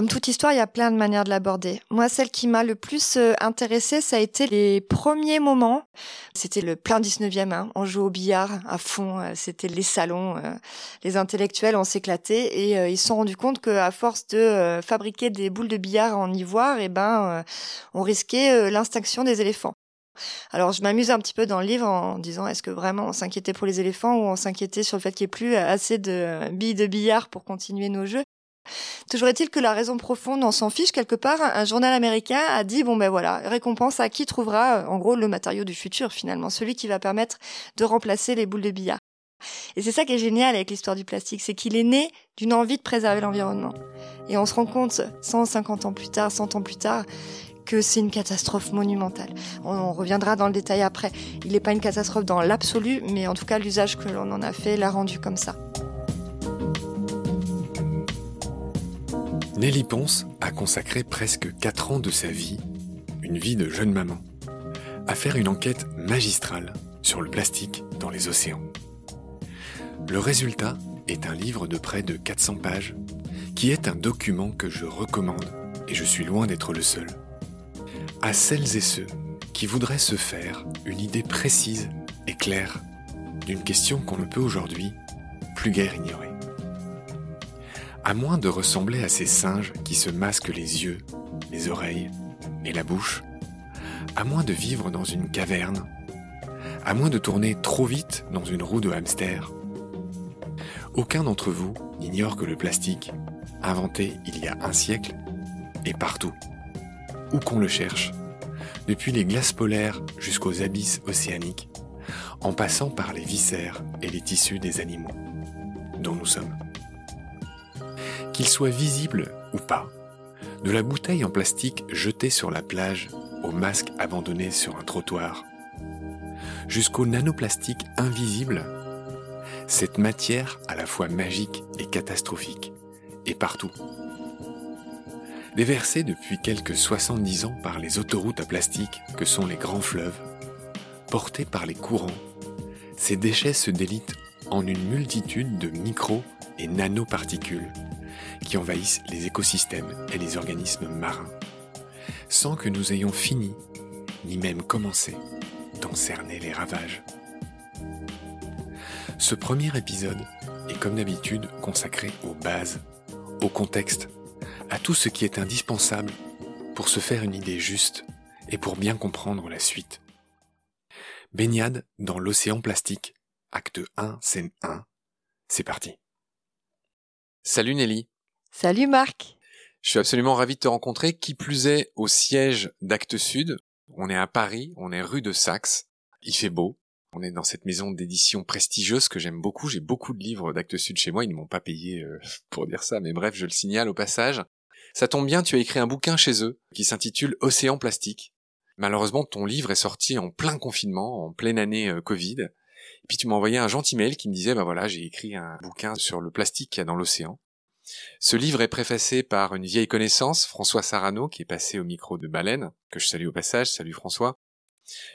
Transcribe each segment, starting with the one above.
Comme toute histoire, il y a plein de manières de l'aborder. Moi, celle qui m'a le plus euh, intéressée, ça a été les premiers moments. C'était le plein 19e, hein. on jouait au billard à fond, euh, c'était les salons, euh, les intellectuels, on s'éclatait et ils se sont rendus compte qu'à force de fabriquer des boules de billard en ivoire, eh ben, on risquait l'extinction des éléphants. Alors je m'amuse un petit peu dans le livre en disant est-ce que vraiment on s'inquiétait pour les éléphants ou on s'inquiétait sur le fait qu'il n'y ait plus assez de billes de billard pour continuer nos jeux? Toujours est-il que la raison profonde, on s'en fiche quelque part. Un journal américain a dit bon ben voilà, récompense à qui trouvera en gros le matériau du futur finalement, celui qui va permettre de remplacer les boules de billard. Et c'est ça qui est génial avec l'histoire du plastique, c'est qu'il est né d'une envie de préserver l'environnement. Et on se rend compte 150 ans plus tard, 100 ans plus tard, que c'est une catastrophe monumentale. On, reviendra dans le détail après. Il n'est pas une catastrophe dans l'absolu, mais en tout cas l'usage que l'on en a fait l'a rendu comme ça. Nelly Ponce a consacré presque 4 ans de sa vie, une vie de jeune maman, à faire une enquête magistrale sur le plastique dans les océans. Le résultat est un livre de près de 400 pages qui est un document que je recommande et je suis loin d'être le seul. À celles et ceux qui voudraient se faire une idée précise et claire d'une question qu'on ne peut aujourd'hui plus guère ignorer. À moins de ressembler à ces singes qui se masquent les yeux, les oreilles et la bouche, à moins de vivre dans une caverne, à moins de tourner trop vite dans une roue de hamster, aucun d'entre vous n'ignore que le plastique, inventé il y a un siècle, est partout, où qu'on le cherche, depuis les glaces polaires jusqu'aux abysses océaniques, en passant par les viscères et les tissus des animaux dont nous sommes qu'il soit visible ou pas, de la bouteille en plastique jetée sur la plage au masque abandonné sur un trottoir, jusqu'au nanoplastique invisible, cette matière à la fois magique et catastrophique est partout. Déversée depuis quelques 70 ans par les autoroutes à plastique que sont les grands fleuves, portés par les courants, ces déchets se délitent en une multitude de micro et nanoparticules qui envahissent les écosystèmes et les organismes marins, sans que nous ayons fini, ni même commencé, d'en cerner les ravages. Ce premier épisode est comme d'habitude consacré aux bases, au contexte, à tout ce qui est indispensable pour se faire une idée juste et pour bien comprendre la suite. Baignade dans l'océan plastique, acte 1, scène 1. C'est parti. Salut Nelly. Salut Marc. Je suis absolument ravi de te rencontrer, qui plus est au siège d'Actes Sud. On est à Paris, on est rue de Saxe. Il fait beau. On est dans cette maison d'édition prestigieuse que j'aime beaucoup. J'ai beaucoup de livres d'Actes Sud chez moi. Ils ne m'ont pas payé euh, pour dire ça, mais bref, je le signale au passage. Ça tombe bien, tu as écrit un bouquin chez eux qui s'intitule Océan plastique. Malheureusement, ton livre est sorti en plein confinement, en pleine année euh, Covid. Et puis tu m'as envoyé un gentil mail qui me disait, bah voilà, j'ai écrit un bouquin sur le plastique qu'il y a dans l'océan. Ce livre est préfacé par une vieille connaissance, François Sarano, qui est passé au micro de Baleine, que je salue au passage, salut François.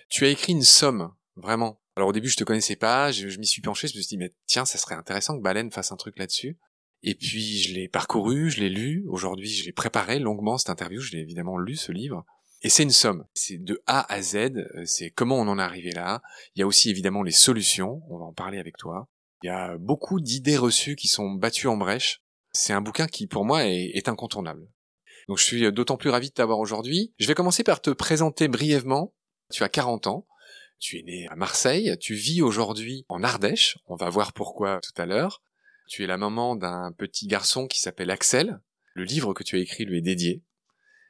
Tu as écrit une somme, vraiment. Alors au début je te connaissais pas, je, m'y suis penché, je me suis dit mais tiens ça serait intéressant que Baleine fasse un truc là-dessus. Et puis je l'ai parcouru, je l'ai lu, aujourd'hui je l'ai préparé longuement cette interview, je l'ai évidemment lu ce livre. Et c'est une somme, c'est de A à Z, euh, c'est comment on en est arrivé là. Il y a aussi évidemment les solutions, on va en parler avec toi. Il y a beaucoup d'idées reçues qui sont battues en brèche c'est un bouquin qui, pour moi, est, incontournable. Donc je suis d'autant plus ravi de t'avoir aujourd'hui. Je vais commencer par te présenter brièvement. Tu as 40 ans. Tu es né à Marseille. Tu vis aujourd'hui en Ardèche. On va voir pourquoi tout à l'heure. Tu es la maman d'un petit garçon qui s'appelle Axel. Le livre que tu as écrit lui est dédié.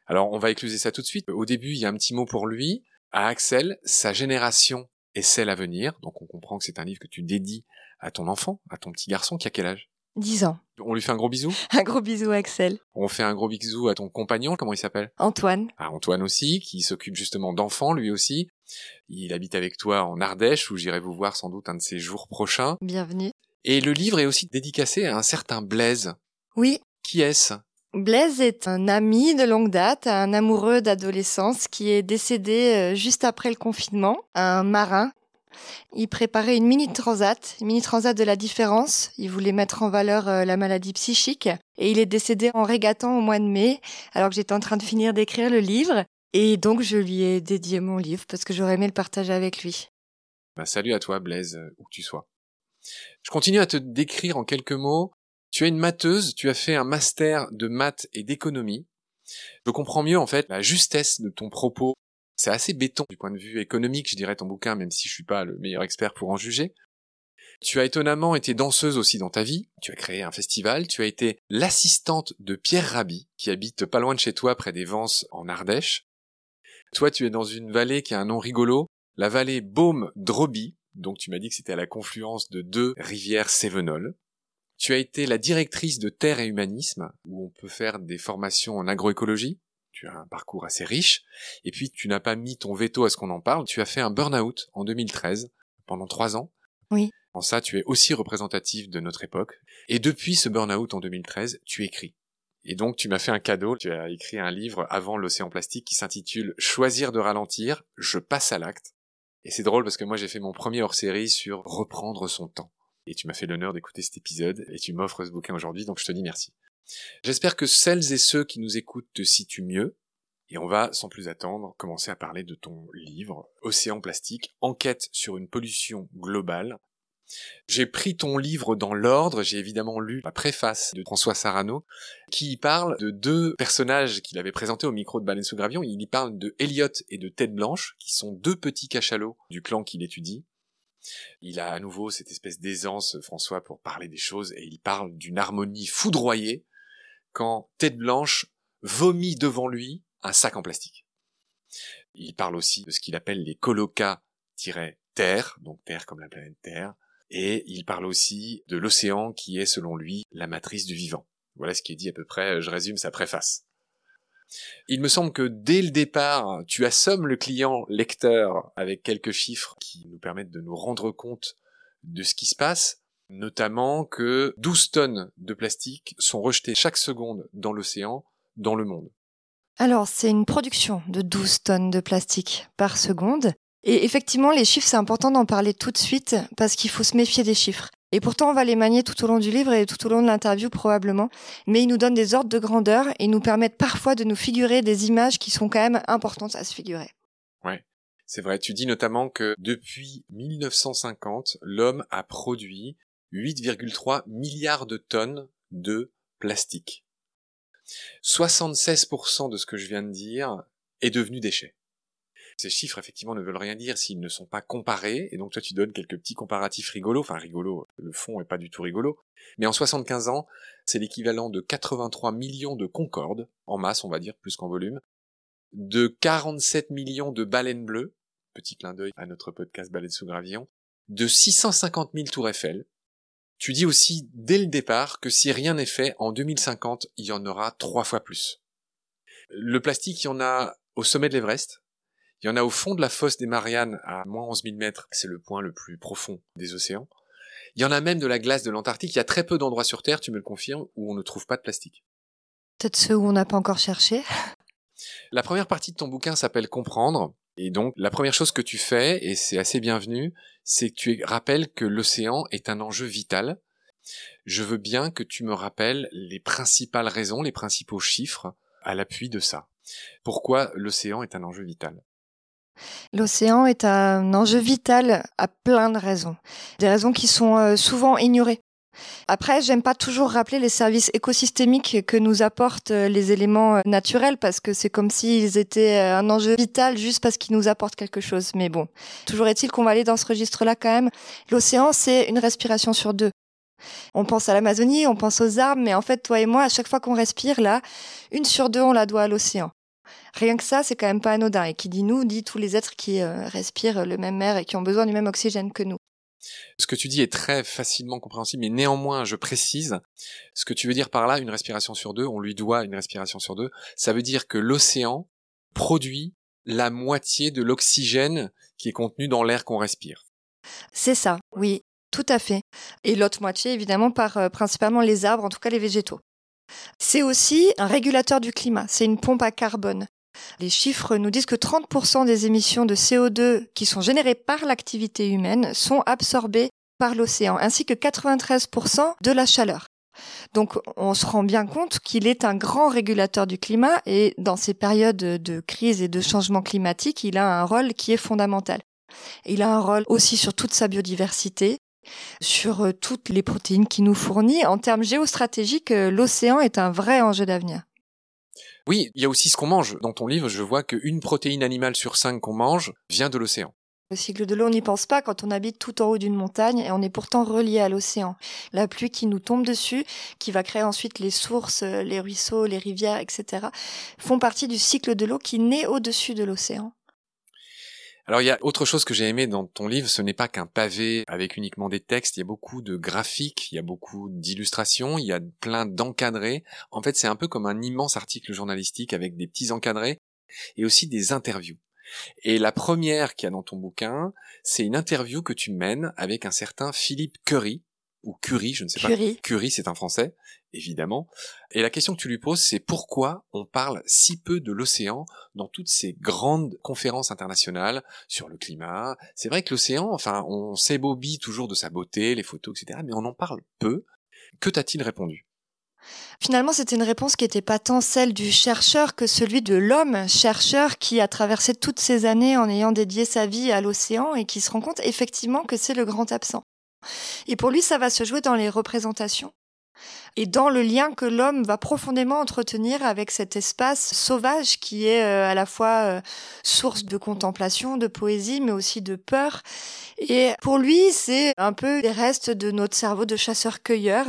Alors on va écluser ça tout de suite. Au début, il y a un petit mot pour lui. À Axel, sa génération est celle à venir. Donc on comprend que c'est un livre que tu dédies à ton enfant, à ton petit garçon qui a quel âge? 10 ans. On lui fait un gros bisou? Un gros bisou Axel. On fait un gros bisou à ton compagnon, comment il s'appelle? Antoine. À Antoine aussi, qui s'occupe justement d'enfants lui aussi. Il habite avec toi en Ardèche, où j'irai vous voir sans doute un de ces jours prochains. Bienvenue. Et le livre est aussi dédicacé à un certain Blaise. Oui. Qui est-ce? Blaise est un ami de longue date, un amoureux d'adolescence qui est décédé euh, juste après le confinement, un marin Il préparait une mini transat, une mini transat de la différence. Il voulait mettre en valeur euh, la maladie psychique. Et il est décédé en régatant au mois de mai, alors que j'étais en train de finir d'écrire le livre. Et donc, je lui ai dédié mon livre parce que j'aurais aimé le partager avec lui. Bah, salut à toi, Blaise, euh, où que tu sois. Je continue à te décrire en quelques mots. Tu es une matheuse, tu as fait un master de maths et d'économie. Je comprends mieux, en fait, la justesse de ton propos. C'est assez béton du point de vue économique, je dirais, ton bouquin, même si je suis pas le meilleur expert pour en juger. Tu as étonnamment été danseuse aussi dans ta vie. Tu as créé un festival. Tu as été l'assistante de Pierre Rabhi, qui habite pas loin de chez toi, près des Vences, en Ardèche. Toi, tu es dans une vallée qui a un nom rigolo, la vallée Baume-Droby, donc tu m'as dit que c'était à la confluence de deux rivières Cévenol. Tu as été la directrice de Terre et Humanisme, où on peut faire des formations en agroécologie. Tu as un parcours assez riche. Et puis, tu n'as pas mis ton veto à ce qu'on en parle. Tu as fait un burn-out en 2013, pendant trois ans. Oui. En ça, tu es aussi représentatif de notre époque. Et depuis ce burn-out en 2013, tu écris. Et donc, tu m'as fait un cadeau. Tu as écrit un livre avant l'océan plastique qui s'intitule Choisir de ralentir. Je passe à l'acte. Et c'est drôle parce que moi, j'ai fait mon premier hors-série sur reprendre son temps. Et tu m'as fait l'honneur d'écouter cet épisode et tu m'offres ce bouquin aujourd'hui, donc je te dis merci. J'espère que celles et ceux qui nous écoutent te situent mieux. Et on va, sans plus attendre, commencer à parler de ton livre, Océan plastique, enquête sur une pollution globale, j'ai pris ton livre dans l'ordre, j'ai évidemment lu la préface de François Sarano, qui parle de deux personnages qu'il avait présentés au micro de Baleine sous Gravion. Il y parle de Elliot et de Tête Blanche, qui sont deux petits cachalots du clan qu'il étudie. Il a à nouveau cette espèce d'aisance, François, pour parler des choses, et il parle d'une harmonie foudroyée quand Tête Blanche vomit devant lui un sac en plastique. Il parle aussi de ce qu'il appelle les colocas-terre, donc terre comme la planète Terre, et il parle aussi de l'océan qui est, selon lui, la matrice du vivant. Voilà ce qui est dit à peu près, je résume sa préface. Il me semble que dès le départ, tu assommes le client lecteur avec quelques chiffres qui nous permettent de nous rendre compte de ce qui se passe, notamment que 12 tonnes de plastique sont rejetées chaque seconde dans l'océan, dans le monde. Alors, c'est une production de 12 tonnes de plastique par seconde. Et effectivement, les chiffres, c'est important d'en parler tout de suite parce qu'il faut se méfier des chiffres. Et pourtant, on va les manier tout au long du livre et tout au long de l'interview probablement. Mais ils nous donnent des ordres de grandeur et nous permettent parfois de nous figurer des images qui sont quand même importantes à se figurer. Ouais. C'est vrai, tu dis notamment que depuis 1950, l'homme a produit 8,3 milliards de tonnes de plastique. 76% de ce que je viens de dire est devenu déchet. Ces chiffres, effectivement, ne veulent rien dire s'ils ne sont pas comparés, et donc toi tu donnes quelques petits comparatifs rigolos, enfin rigolos, le fond est pas du tout rigolo, mais en 75 ans, c'est l'équivalent de 83 millions de Concorde, en masse on va dire, plus qu'en volume, de 47 millions de baleines bleues, petit clin d'œil à notre podcast Baleines sous gravillon, de 650 000 tours Eiffel. Tu dis aussi dès le départ que si rien n'est fait, en 2050, il y en aura trois fois plus. Le plastique, il y en a au sommet de l'Everest, il y en a au fond de la fosse des Mariannes à moins 11 000 mètres, c'est le point le plus profond des océans. Il y en a même de la glace de l'Antarctique, il y a très peu d'endroits sur Terre, tu me le confirmes, où on ne trouve pas de plastique. Peut-être ceux où on n'a pas encore cherché. La première partie de ton bouquin s'appelle Comprendre, et donc la première chose que tu fais, et c'est assez bienvenu, c'est que tu rappelles que l'océan est un enjeu vital. Je veux bien que tu me rappelles les principales raisons, les principaux chiffres à l'appui de ça. Pourquoi l'océan est un enjeu vital? L'océan est un enjeu vital à plein de raisons. Des raisons qui sont euh, souvent ignorées. Après, j'aime pas toujours rappeler les services écosystémiques que nous apportent euh, les éléments euh, naturels parce que c'est comme s'ils étaient un enjeu vital juste parce qu'ils nous apportent quelque chose. Mais bon, toujours est-il qu'on va aller dans ce registre-là quand même. L'océan, c'est une respiration sur deux. On pense à l'Amazonie, on pense aux arbres, mais en fait, toi et moi, à chaque fois qu'on respire, là, une sur deux, on la doit à l'océan. Rien que ça, c'est quand même pas anodin. Et qui dit nous, dit tous les êtres qui euh, respirent le même air et qui ont besoin du même oxygène que nous. Ce que tu dis est très facilement compréhensible, mais néanmoins, je précise, ce que tu veux dire par là, une respiration sur deux, on lui doit une respiration sur deux, ça veut dire que l'océan produit la moitié de l'oxygène qui est contenu dans l'air qu'on respire. C'est ça, oui, tout à fait. Et l'autre moitié, évidemment, par euh, principalement les arbres, en tout cas les végétaux. C'est aussi un régulateur du climat, c'est une pompe à carbone. Les chiffres nous disent que 30% des émissions de CO2 qui sont générées par l'activité humaine sont absorbées par l'océan, ainsi que 93% de la chaleur. Donc on se rend bien compte qu'il est un grand régulateur du climat et dans ces périodes de crise et de changement climatique, il a un rôle qui est fondamental. Il a un rôle aussi sur toute sa biodiversité, sur euh, toutes les protéines qu'il nous fournit. En termes géostratégiques, euh, l'océan est un vrai enjeu d'avenir. Oui, il y a aussi ce qu'on mange. Dans ton livre, je vois qu'une protéine animale sur cinq qu'on mange vient de l'océan. Le cycle de l'eau, on n'y pense pas quand on habite tout en haut d'une montagne et on est pourtant relié à l'océan. La pluie qui nous tombe dessus, qui va créer ensuite les sources, euh, les ruisseaux, les rivières, etc., font partie du cycle de l'eau qui naît au-dessus de l'océan. Alors il y a autre chose que j'ai aimé dans ton livre, ce n'est pas qu'un pavé avec uniquement des textes, il y a beaucoup de graphiques, il y a beaucoup d'illustrations, il y a plein d'encadrés. En fait, c'est un peu comme un immense article journalistique avec des petits encadrés et aussi des interviews. Et la première qu'il y a dans ton bouquin, c'est une interview que tu mènes avec un certain Philippe Curry, ou Curie, je ne sais pas. Curie, c'est un français, évidemment. Et la question que tu lui poses, c'est pourquoi on parle si peu de l'océan dans toutes ces grandes conférences internationales sur le climat? C'est vrai que l'océan, enfin, on s'ébobie toujours de sa beauté, les photos, etc., mais on en parle peu. Que t'a-t-il répondu? Finalement, c'était une réponse qui n'était pas tant celle du chercheur que celui de l'homme chercheur qui a traversé toutes ces années en ayant dédié sa vie à l'océan et qui se rend compte effectivement que c'est le grand absent. Et pour lui, ça va se jouer dans les représentations et dans le lien que l'homme va profondément entretenir avec cet espace sauvage qui est euh, à la fois euh, source de contemplation, de poésie, mais aussi de peur. Et pour lui, c'est un peu les restes de notre cerveau de chasseur-cueilleur.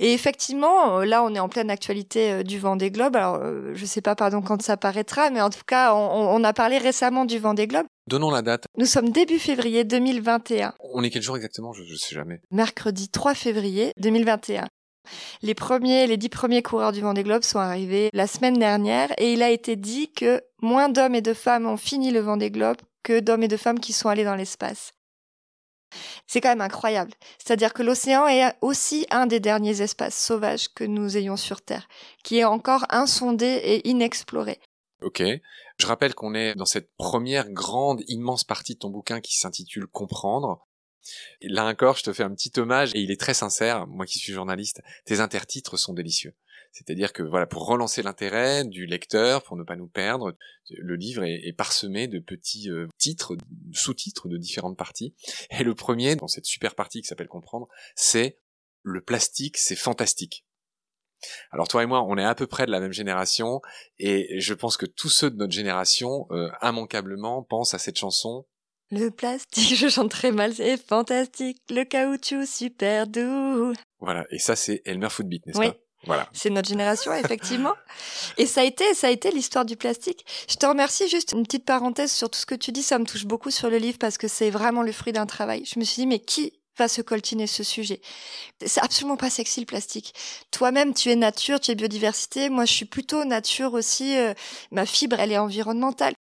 Et effectivement, euh, là, on est en pleine actualité du vent des globes. Alors, je sais pas, pardon, quand ça paraîtra, mais en tout cas, on, on a parlé récemment du vent des globes. Donnons la date. Nous sommes début février 2021. On est quel jour exactement? Je ne sais jamais. Mercredi 3 février 2021. Les premiers, les dix premiers coureurs du Vendée Globe sont arrivés la semaine dernière et il a été dit que moins d'hommes et de femmes ont fini le Vendée Globe que d'hommes et de femmes qui sont allés dans l'espace. C'est quand même incroyable. C'est-à-dire que l'océan est aussi un des derniers espaces sauvages que nous ayons sur Terre, qui est encore insondé et inexploré. Ok. Je rappelle qu'on est dans cette première grande, immense partie de ton bouquin qui s'intitule Comprendre. Là encore, je te fais un petit hommage et il est très sincère. Moi qui suis journaliste, tes intertitres sont délicieux. C'est-à-dire que voilà, pour relancer l'intérêt du lecteur, pour ne pas nous perdre, le livre est, parsemé de petits euh, titres, sous-titres de différentes parties. Et le premier, dans cette super partie qui s'appelle Comprendre, c'est le plastique, c'est fantastique. Alors toi et moi, on est à peu près de la même génération, et je pense que tous ceux de notre génération, euh, immanquablement, pensent à cette chanson le plastique, je chante très mal, c'est fantastique. Le caoutchouc, super doux. Voilà, et ça c'est Elmer Footbeat, n'est-ce oui. pas? Voilà. C'est notre génération, effectivement. Et ça a été, ça a été l'histoire du plastique. Je te remercie juste une petite parenthèse sur tout ce que tu dis. Ça me touche beaucoup sur le livre parce que c'est vraiment le fruit d'un travail. Je me suis dit, mais qui va se coltiner ce sujet C'est absolument pas sexy le plastique. Toi-même, tu es nature, tu es biodiversité. Moi, je suis plutôt nature aussi. Euh, ma fibre, elle est environnementale.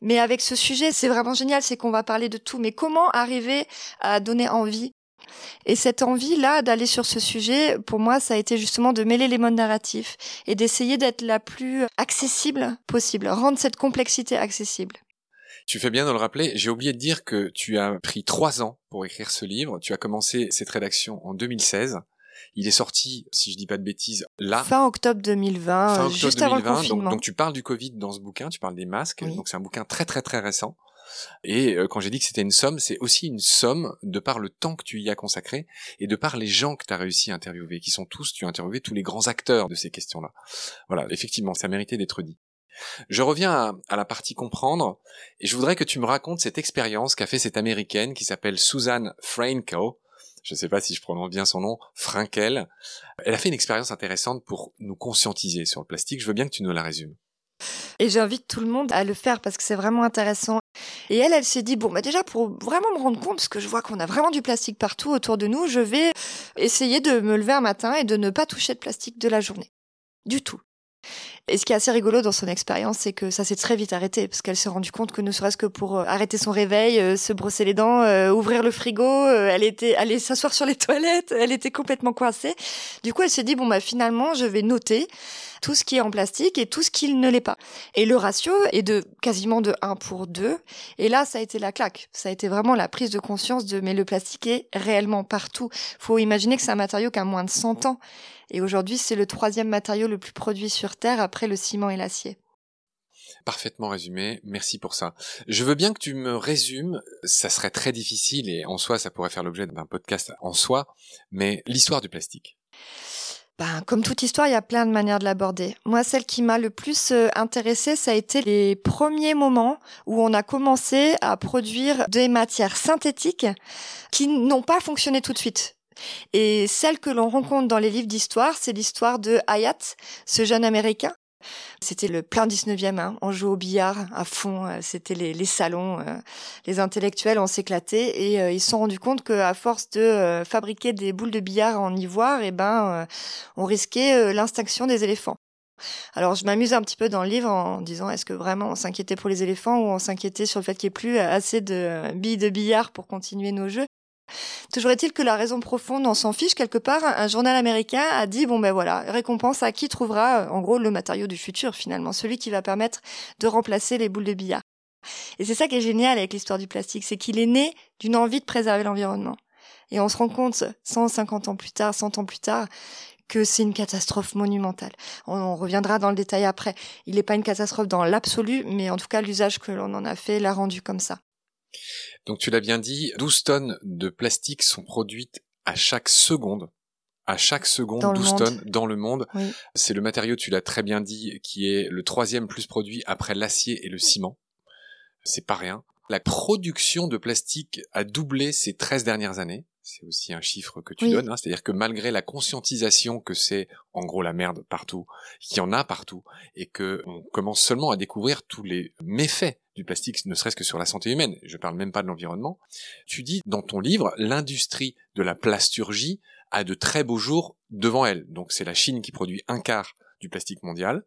Mais avec ce sujet, c'est vraiment génial, c'est qu'on va parler de tout. Mais comment arriver à donner envie? Et cette envie-là d'aller sur ce sujet, pour moi, ça a été justement de mêler les modes narratifs et d'essayer d'être la plus accessible possible, rendre cette complexité accessible. Tu fais bien de le rappeler. J'ai oublié de dire que tu as pris trois ans pour écrire ce livre. Tu as commencé cette rédaction en 2016. Il est sorti, si je dis pas de bêtises, là. Fin octobre 2020, juste avant le confinement. Donc, tu parles du Covid dans ce bouquin, tu parles des masques. Donc c'est un bouquin très très très récent. Et euh, quand j'ai dit que c'était une somme, c'est aussi une somme de par le temps que tu y as consacré et de par les gens que tu as réussi à interviewer, qui sont tous, tu as interviewé tous les grands acteurs de ces questions-là. Voilà, effectivement, ça méritait d'être dit. Je reviens à, la partie comprendre, et je voudrais que tu me racontes cette expérience qu'a fait cette américaine qui s'appelle Susan Frankel, je ne sais pas si je prononce bien son nom, Frankel. Elle a fait une expérience intéressante pour nous conscientiser sur le plastique. Je veux bien que tu nous la résumes. Et j'invite tout le monde à le faire parce que c'est vraiment intéressant. Et elle, elle s'est dit, bon, bah déjà, pour vraiment me rendre compte, parce que je vois qu'on a vraiment du plastique partout autour de nous, je vais essayer de me lever un matin et de ne pas toucher de plastique de la journée. Du tout. Et ce qui est assez rigolo dans son expérience, c'est que ça s'est très vite arrêté, parce qu'elle s'est rendue compte que ne serait-ce que pour euh, arrêter son réveil, euh, se brosser les dents, euh, ouvrir le frigo, elle était allée s'asseoir sur les toilettes, elle était complètement coincée. Du coup, elle s'est dit bon bah finalement, je vais noter tout ce qui est en plastique et tout ce qui ne l'est pas. Et le ratio est de quasiment de 1 pour 2. Et là, ça a été la claque. Ça a été vraiment la prise de conscience de mais le plastique est réellement partout. Faut imaginer que c'est un matériau qui a moins de 100 ans. Et aujourd'hui, c'est le troisième matériau le plus produit sur Terre après le ciment et l'acier. Parfaitement résumé, merci pour ça. Je veux bien que tu me résumes, ça serait très difficile et en soi ça pourrait faire l'objet d'un podcast en soi, mais l'histoire du plastique. Ben, comme toute histoire, il y a plein de manières de l'aborder. Moi, celle qui m'a le plus euh, intéressée, ça a été les premiers moments où on a commencé à produire des matières synthétiques qui n'ont pas fonctionné tout de suite. Et celle que l'on rencontre dans les livres d'histoire, c'est l'histoire de Hayat, ce jeune Américain c'était le plein 19e, hein. on jouait au billard à fond, euh, c'était les, salons, euh, les intellectuels, on s'éclatait et euh, ils se sont rendus compte qu'à force de fabriquer des boules de billard en ivoire, eh ben, on risquait l'extinction des éléphants. Alors je m'amuse un petit peu dans le livre en disant est-ce que vraiment on s'inquiétait pour les éléphants ou on s'inquiétait sur le fait qu'il n'y ait plus assez de billes de billard pour continuer nos jeux? Toujours est-il que la raison profonde, on s'en fiche quelque part. Un journal américain a dit bon ben voilà, récompense à qui trouvera en gros le matériau du futur finalement, celui qui va permettre de remplacer les boules de billard. Et c'est ça qui est génial avec l'histoire du plastique, c'est qu'il est né d'une envie de préserver l'environnement. Et on se rend compte 150 ans plus tard, 100 ans plus tard, que c'est une catastrophe monumentale. On, reviendra dans le détail après. Il n'est pas une catastrophe dans l'absolu, mais en tout cas l'usage que l'on en a fait l'a rendu comme ça. Donc tu l'as bien dit, 12 tonnes de plastique sont produites à chaque seconde. À chaque seconde, 12 tonnes dans le monde. C'est le matériau, tu l'as très bien dit, qui est le troisième plus produit après l'acier et le ciment. C'est pas rien. La production de plastique a doublé ces 13 dernières années. C'est aussi un chiffre que tu donnes, hein. c'est-à-dire que malgré la conscientisation que c'est en gros la merde partout, qu'il y en a partout, et que on commence seulement à découvrir tous les méfaits du plastique, ne serait-ce que sur la santé humaine, je parle même pas de l'environnement, tu dis dans ton livre, l'industrie de la plasturgie a de très beaux jours devant elle. Donc c'est la Chine qui produit un quart du plastique mondial.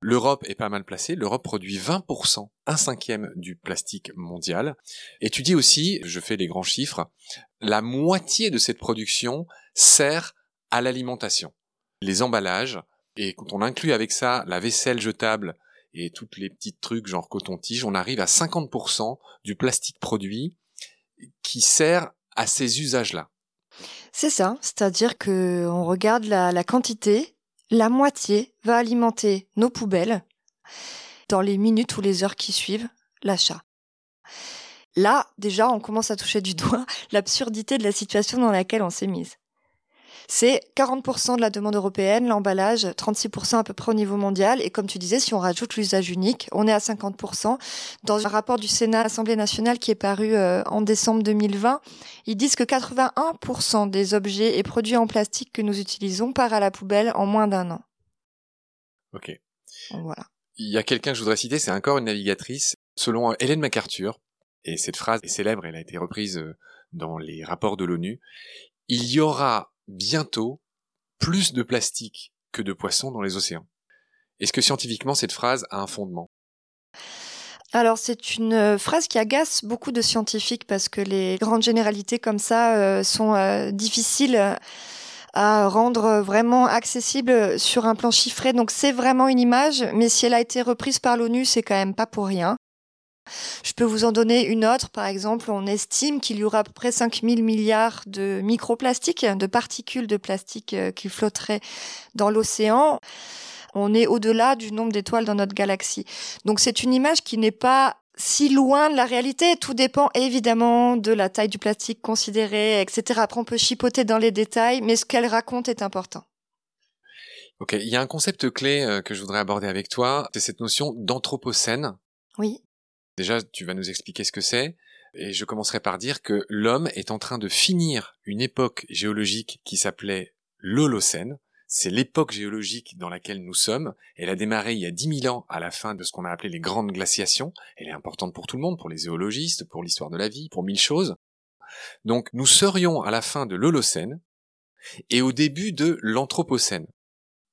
L'Europe est pas mal placée. L'Europe produit 20%, un cinquième du plastique mondial. Et tu dis aussi, je fais les grands chiffres, la moitié de cette production sert à l'alimentation. Les emballages, et quand on inclut avec ça la vaisselle jetable et toutes les petites trucs genre coton-tige, on arrive à 50% du plastique produit qui sert à ces usages-là. C'est ça, c'est-à-dire que on regarde la, la, quantité, la moitié va alimenter nos poubelles dans les minutes ou les heures qui suivent l'achat. Là, déjà, on commence à toucher du doigt l'absurdité de la situation dans laquelle on s'est mise. C'est 40% de la demande européenne, l'emballage, 36% à peu près au niveau mondial. Et comme tu disais, si on rajoute l'usage unique, on est à 50%. Dans un rapport du Sénat, Assemblée nationale, qui est paru euh, en décembre 2020, ils disent que 81% des objets et produits en plastique que nous utilisons part à la poubelle en moins d'un an. Ok. voilà. Il y a quelqu'un que je voudrais citer, c'est encore une navigatrice. Selon Hélène MacArthur, et cette phrase est célèbre, elle a été reprise euh, dans les rapports de l'ONU, il y aura bientôt plus de plastique que de poissons dans les océans. Est-ce que scientifiquement cette phrase a un fondement? Alors c'est une euh, phrase qui agace beaucoup de scientifiques parce que les grandes généralités comme ça euh, sont euh, difficiles à rendre vraiment accessibles sur un plan chiffré. Donc c'est vraiment une image, mais si elle a été reprise par l'ONU, c'est quand même pas pour rien. Je peux vous en donner une autre. Par exemple, on estime qu'il y aura à peu près 5000 milliards de microplastiques, de particules de plastique euh, qui flotteraient dans l'océan. On est au-delà du nombre d'étoiles dans notre galaxie. Donc c'est une image qui n'est pas si loin de la réalité. Tout dépend évidemment de la taille du plastique considéré, etc. Après, on peut chipoter dans les détails, mais ce qu'elle raconte est important. Ok, il y a un concept clé euh, que je voudrais aborder avec toi, c'est cette notion d'anthropocène. Oui. Déjà, tu vas nous expliquer ce que c'est. Et je commencerai par dire que l'homme est en train de finir une époque géologique qui s'appelait l'Holocène. C'est l'époque géologique dans laquelle nous sommes. Elle a démarré il y a 10 000 ans à la fin de ce qu'on a appelé les grandes glaciations. Elle est importante pour tout le monde, pour les zoologistes, pour l'histoire de la vie, pour mille choses. Donc nous serions à la fin de l'Holocène et au début de l'Anthropocène.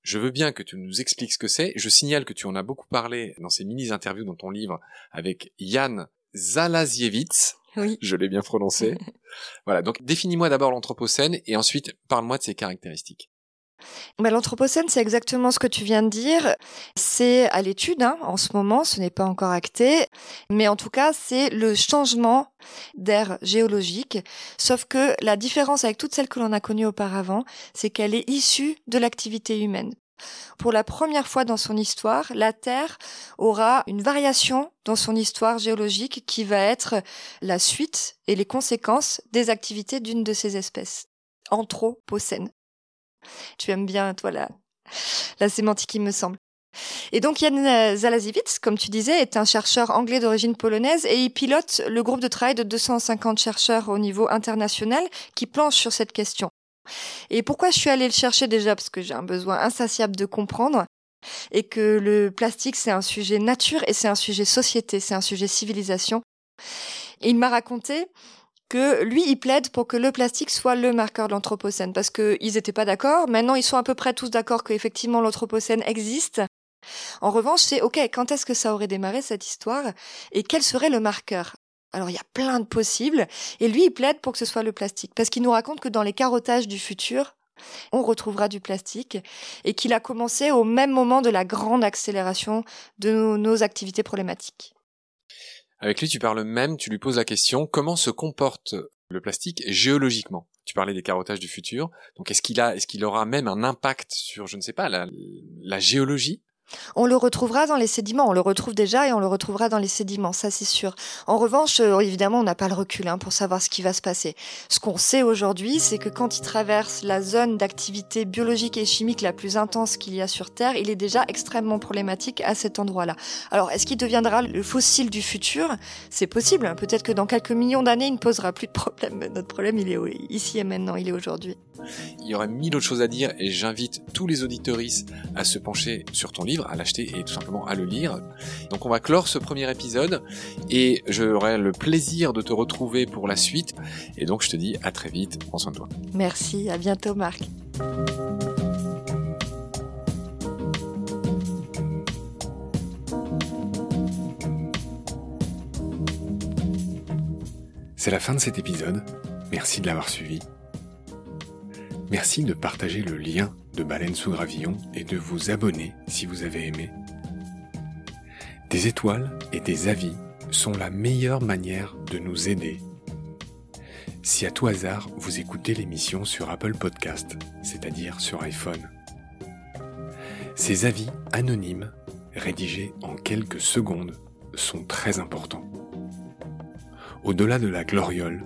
Je veux bien que tu nous expliques ce que c'est. Je signale que tu en as beaucoup parlé dans ces mini-interviews dans ton livre avec Yann Zalaziewicz. Oui. Je l'ai bien prononcé. voilà. Donc, définis-moi d'abord l'Anthropocène et ensuite parle-moi de ses caractéristiques. Bah, L'Anthropocène, c'est exactement ce que tu viens de dire. C'est à l'étude hein, en ce moment, ce n'est pas encore acté, mais en tout cas, c'est le changement d'ère géologique. Sauf que la différence avec toutes celles que l'on a connues auparavant, c'est qu'elle est issue de l'activité humaine. Pour la première fois dans son histoire, la Terre aura une variation dans son histoire géologique qui va être la suite et les conséquences des activités d'une de ces espèces, Anthropocène. Tu aimes bien, toi, la, sémantique, il me semble. Et donc Jan Zalasiewicz, comme tu disais, est un chercheur anglais d'origine polonaise et il pilote le groupe de travail de 250 chercheurs au niveau international qui planchent sur cette question. Et pourquoi je suis allée le chercher déjà? Parce que j'ai un besoin insatiable de comprendre et que le plastique c'est un sujet nature et c'est un sujet société, c'est un sujet civilisation. Et il m'a raconté que lui, il plaide pour que le plastique soit le marqueur de l'Anthropocène, parce qu'ils n'étaient pas d'accord. Maintenant, ils sont à peu près tous d'accord qu'effectivement l'Anthropocène existe. En revanche, c'est OK, quand est-ce que ça aurait démarré cette histoire? Et quel serait le marqueur? Alors il y a plein de possibles, et lui il plaide pour que ce soit le plastique, parce qu'il nous raconte que dans les carottages du futur, on retrouvera du plastique, et qu'il a commencé au même moment de la grande accélération de nos, nos activités problématiques. Avec lui, tu parles même, tu lui poses la question, comment se comporte le plastique géologiquement? Tu parlais des carottages du futur. Donc, est-ce qu'il a, est-ce qu'il aura même un impact sur, je ne sais pas, la, la géologie? On le retrouvera dans les sédiments, on le retrouve déjà et on le retrouvera dans les sédiments, ça c'est sûr. En revanche, euh, évidemment, on n'a pas le recul hein, pour savoir ce qui va se passer. Ce qu'on sait aujourd'hui, c'est que quand il traverse la zone d'activité biologique et chimique la plus intense qu'il y a sur Terre, il est déjà extrêmement problématique à cet endroit-là. Alors, est-ce qu'il deviendra le fossile du futur? C'est possible. Hein. Peut-être que dans quelques millions d'années, il ne posera plus de problème. Notre problème, il est ici et maintenant, il est aujourd'hui. Il y aurait mille autres choses à dire et j'invite tous les auditoristes à se pencher sur ton livre, à l'acheter et tout simplement à le lire. Donc on va clore ce premier épisode et j'aurai le plaisir de te retrouver pour la suite. Et donc je te dis à très vite, prends soin de toi. Merci, à bientôt Marc. C'est la fin de cet épisode. Merci de l'avoir suivi. Merci de partager le lien de Baleine sous Gravillon et de vous abonner si vous avez aimé. Des étoiles et des avis sont la meilleure manière de nous aider. Si à tout hasard vous écoutez l'émission sur Apple Podcast, c'est-à-dire sur iPhone, ces avis anonymes, rédigés en quelques secondes, sont très importants. Au-delà de la gloriole,